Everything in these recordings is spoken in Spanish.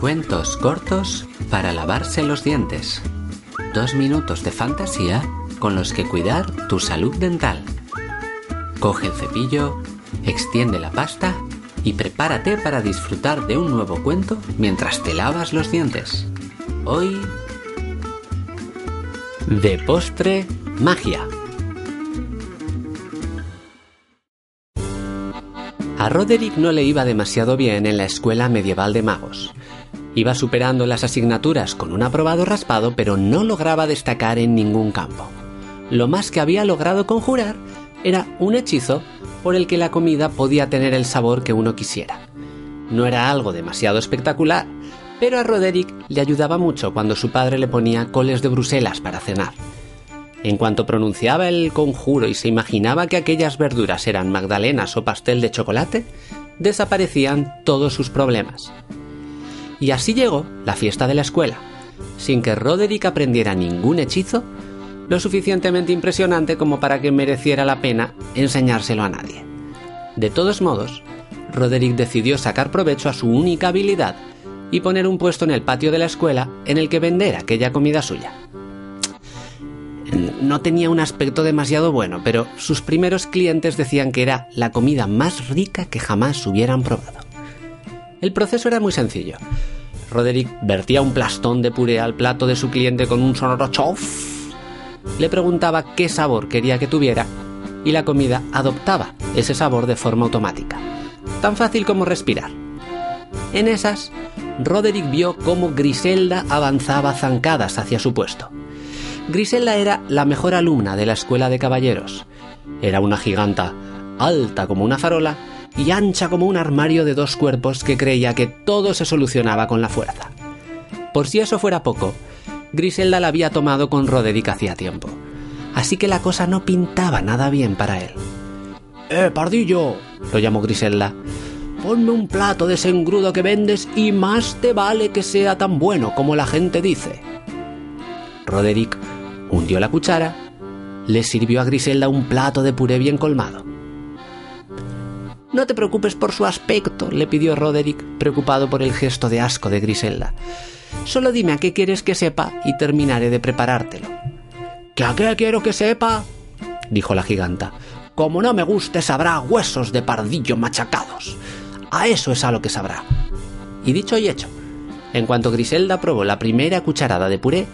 Cuentos cortos para lavarse los dientes. Dos minutos de fantasía con los que cuidar tu salud dental. Coge el cepillo, extiende la pasta y prepárate para disfrutar de un nuevo cuento mientras te lavas los dientes. Hoy... De postre, magia. A Roderick no le iba demasiado bien en la escuela medieval de magos. Iba superando las asignaturas con un aprobado raspado, pero no lograba destacar en ningún campo. Lo más que había logrado conjurar era un hechizo por el que la comida podía tener el sabor que uno quisiera. No era algo demasiado espectacular, pero a Roderick le ayudaba mucho cuando su padre le ponía coles de Bruselas para cenar. En cuanto pronunciaba el conjuro y se imaginaba que aquellas verduras eran magdalenas o pastel de chocolate, desaparecían todos sus problemas. Y así llegó la fiesta de la escuela, sin que Roderick aprendiera ningún hechizo, lo suficientemente impresionante como para que mereciera la pena enseñárselo a nadie. De todos modos, Roderick decidió sacar provecho a su única habilidad y poner un puesto en el patio de la escuela en el que vender aquella comida suya. No tenía un aspecto demasiado bueno, pero sus primeros clientes decían que era la comida más rica que jamás hubieran probado. El proceso era muy sencillo. Roderick vertía un plastón de puré al plato de su cliente con un sonoro chof. Le preguntaba qué sabor quería que tuviera y la comida adoptaba ese sabor de forma automática. Tan fácil como respirar. En esas, Roderick vio cómo Griselda avanzaba zancadas hacia su puesto. Griselda era la mejor alumna de la escuela de caballeros. Era una giganta, alta como una farola y ancha como un armario de dos cuerpos que creía que todo se solucionaba con la fuerza. Por si eso fuera poco, Griselda la había tomado con Roderick hacía tiempo, así que la cosa no pintaba nada bien para él. ¡Eh, pardillo! lo llamó Griselda. Ponme un plato de ese engrudo que vendes y más te vale que sea tan bueno como la gente dice. Roderick hundió la cuchara, le sirvió a Griselda un plato de puré bien colmado. No te preocupes por su aspecto, le pidió Roderick, preocupado por el gesto de asco de Griselda. Solo dime a qué quieres que sepa y terminaré de preparártelo. ¿Que a qué quiero que sepa? dijo la giganta. Como no me guste, sabrá huesos de pardillo machacados. A eso es a lo que sabrá. Y dicho y hecho, en cuanto Griselda probó la primera cucharada de puré,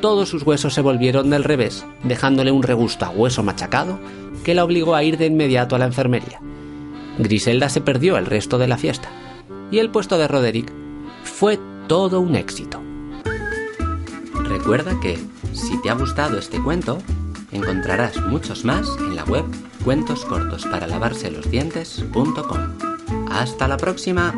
todos sus huesos se volvieron del revés, dejándole un regusto a hueso machacado que la obligó a ir de inmediato a la enfermería. Griselda se perdió el resto de la fiesta, y el puesto de Roderick fue todo un éxito. Recuerda que, si te ha gustado este cuento, encontrarás muchos más en la web cuentoscortosparalavárselosdientes.com. ¡Hasta la próxima!